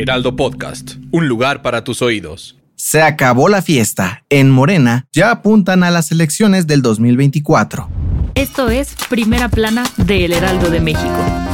Heraldo Podcast, un lugar para tus oídos. Se acabó la fiesta. En Morena ya apuntan a las elecciones del 2024. Esto es Primera Plana de El Heraldo de México.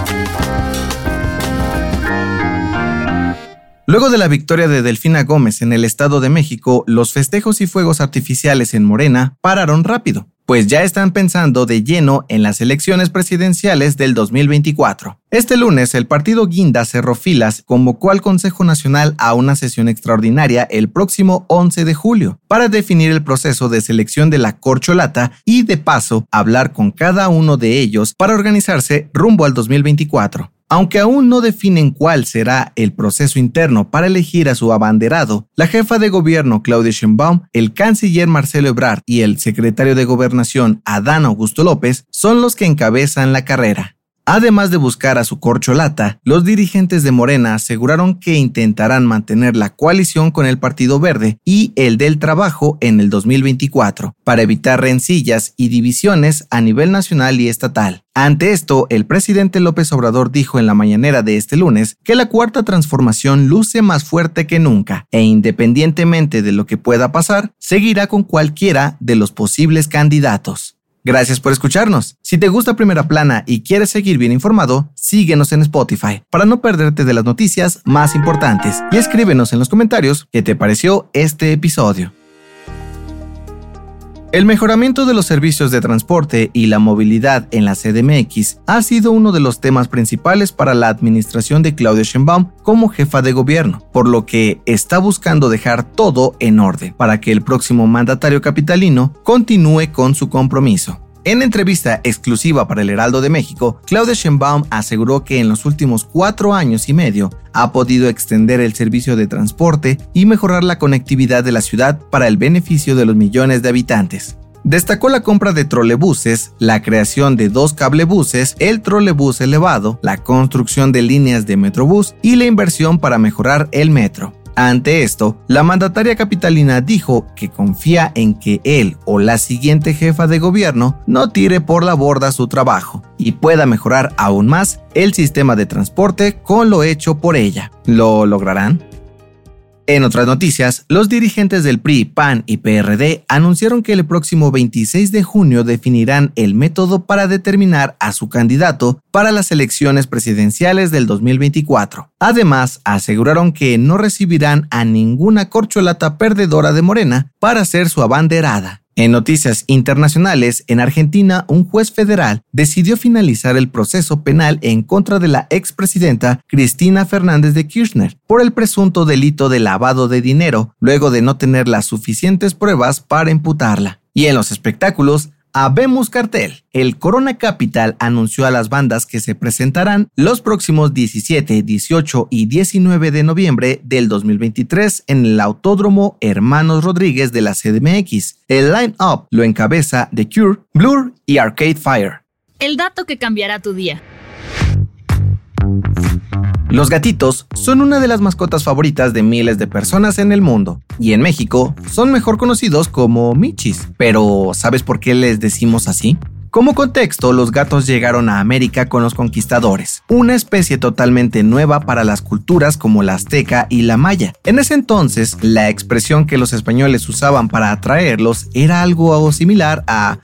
Luego de la victoria de Delfina Gómez en el Estado de México, los festejos y fuegos artificiales en Morena pararon rápido pues ya están pensando de lleno en las elecciones presidenciales del 2024. Este lunes, el partido Guinda cerró filas, convocó al Consejo Nacional a una sesión extraordinaria el próximo 11 de julio para definir el proceso de selección de la corcholata y, de paso, hablar con cada uno de ellos para organizarse rumbo al 2024. Aunque aún no definen cuál será el proceso interno para elegir a su abanderado, la jefa de gobierno Claudia Sheinbaum, el canciller Marcelo Ebrard y el secretario de gobernación Adán Augusto López son los que encabezan la carrera. Además de buscar a su corcholata, los dirigentes de Morena aseguraron que intentarán mantener la coalición con el Partido Verde y el del Trabajo en el 2024, para evitar rencillas y divisiones a nivel nacional y estatal. Ante esto, el presidente López Obrador dijo en la mañanera de este lunes que la cuarta transformación luce más fuerte que nunca e independientemente de lo que pueda pasar, seguirá con cualquiera de los posibles candidatos. Gracias por escucharnos. Si te gusta Primera Plana y quieres seguir bien informado, síguenos en Spotify para no perderte de las noticias más importantes y escríbenos en los comentarios qué te pareció este episodio. El mejoramiento de los servicios de transporte y la movilidad en la CDMX ha sido uno de los temas principales para la administración de Claudia Sheinbaum como jefa de gobierno, por lo que está buscando dejar todo en orden para que el próximo mandatario capitalino continúe con su compromiso. En entrevista exclusiva para el Heraldo de México, Claudia Sheinbaum aseguró que en los últimos cuatro años y medio ha podido extender el servicio de transporte y mejorar la conectividad de la ciudad para el beneficio de los millones de habitantes. Destacó la compra de trolebuses, la creación de dos cablebuses, el trolebús elevado, la construcción de líneas de metrobús y la inversión para mejorar el metro. Ante esto, la mandataria capitalina dijo que confía en que él o la siguiente jefa de gobierno no tire por la borda su trabajo y pueda mejorar aún más el sistema de transporte con lo hecho por ella. ¿Lo lograrán? En otras noticias, los dirigentes del PRI, PAN y PRD anunciaron que el próximo 26 de junio definirán el método para determinar a su candidato para las elecciones presidenciales del 2024. Además, aseguraron que no recibirán a ninguna corcholata perdedora de Morena para ser su abanderada. En noticias internacionales, en Argentina, un juez federal decidió finalizar el proceso penal en contra de la expresidenta Cristina Fernández de Kirchner por el presunto delito de lavado de dinero, luego de no tener las suficientes pruebas para imputarla. Y en los espectáculos, Habemos cartel. El Corona Capital anunció a las bandas que se presentarán los próximos 17, 18 y 19 de noviembre del 2023 en el Autódromo Hermanos Rodríguez de la CDMX. El line-up lo encabeza The Cure, Blur y Arcade Fire. El dato que cambiará tu día. Los gatitos son una de las mascotas favoritas de miles de personas en el mundo, y en México son mejor conocidos como michis. Pero, ¿sabes por qué les decimos así? Como contexto, los gatos llegaron a América con los conquistadores, una especie totalmente nueva para las culturas como la azteca y la maya. En ese entonces, la expresión que los españoles usaban para atraerlos era algo similar a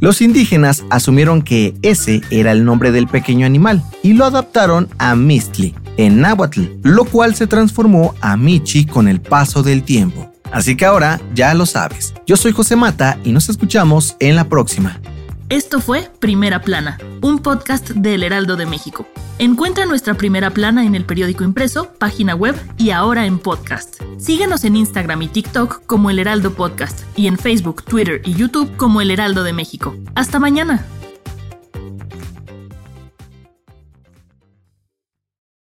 los indígenas asumieron que ese era el nombre del pequeño animal y lo adaptaron a Mistli en náhuatl, lo cual se transformó a Michi con el paso del tiempo. Así que ahora ya lo sabes. Yo soy José Mata y nos escuchamos en la próxima. Esto fue Primera Plana, un podcast del Heraldo de México. Encuentra nuestra Primera Plana en el periódico impreso, página web y ahora en podcast. Síguenos en Instagram y TikTok como El Heraldo Podcast y en Facebook, Twitter y YouTube como El Heraldo de México. Hasta mañana.